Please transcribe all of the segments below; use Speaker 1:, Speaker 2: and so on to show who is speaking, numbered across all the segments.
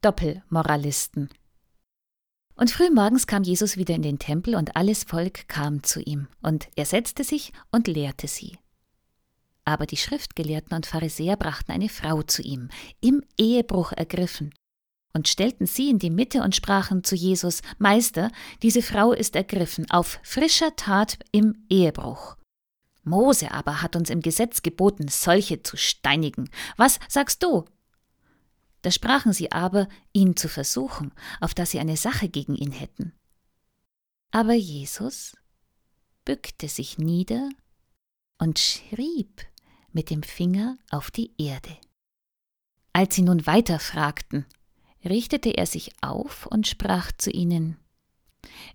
Speaker 1: Doppelmoralisten. Und frühmorgens kam Jesus wieder in den Tempel und alles Volk kam zu ihm, und er setzte sich und lehrte sie. Aber die Schriftgelehrten und Pharisäer brachten eine Frau zu ihm, im Ehebruch ergriffen, und stellten sie in die Mitte und sprachen zu Jesus, Meister, diese Frau ist ergriffen auf frischer Tat im Ehebruch. Mose aber hat uns im Gesetz geboten, solche zu steinigen. Was sagst du? Da sprachen sie aber, ihn zu versuchen, auf dass sie eine Sache gegen ihn hätten. Aber Jesus bückte sich nieder und schrieb mit dem Finger auf die Erde. Als sie nun weiter fragten, richtete er sich auf und sprach zu ihnen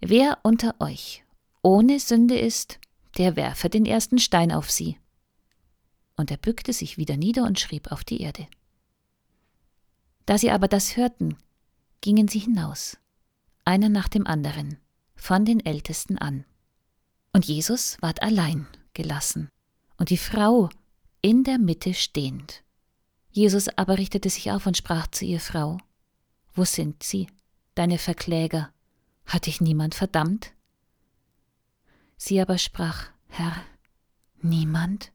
Speaker 1: Wer unter euch ohne Sünde ist, der werfe den ersten Stein auf sie. Und er bückte sich wieder nieder und schrieb auf die Erde. Da sie aber das hörten, gingen sie hinaus, einer nach dem anderen, von den Ältesten an. Und Jesus ward allein gelassen, und die Frau in der Mitte stehend. Jesus aber richtete sich auf und sprach zu ihr Frau, Wo sind sie, deine Verkläger? Hat dich niemand verdammt? Sie aber sprach, Herr, niemand?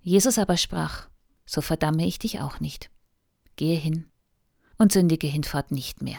Speaker 1: Jesus aber sprach, So verdamme ich dich auch nicht. Gehe hin und sündige hinfort nicht mehr.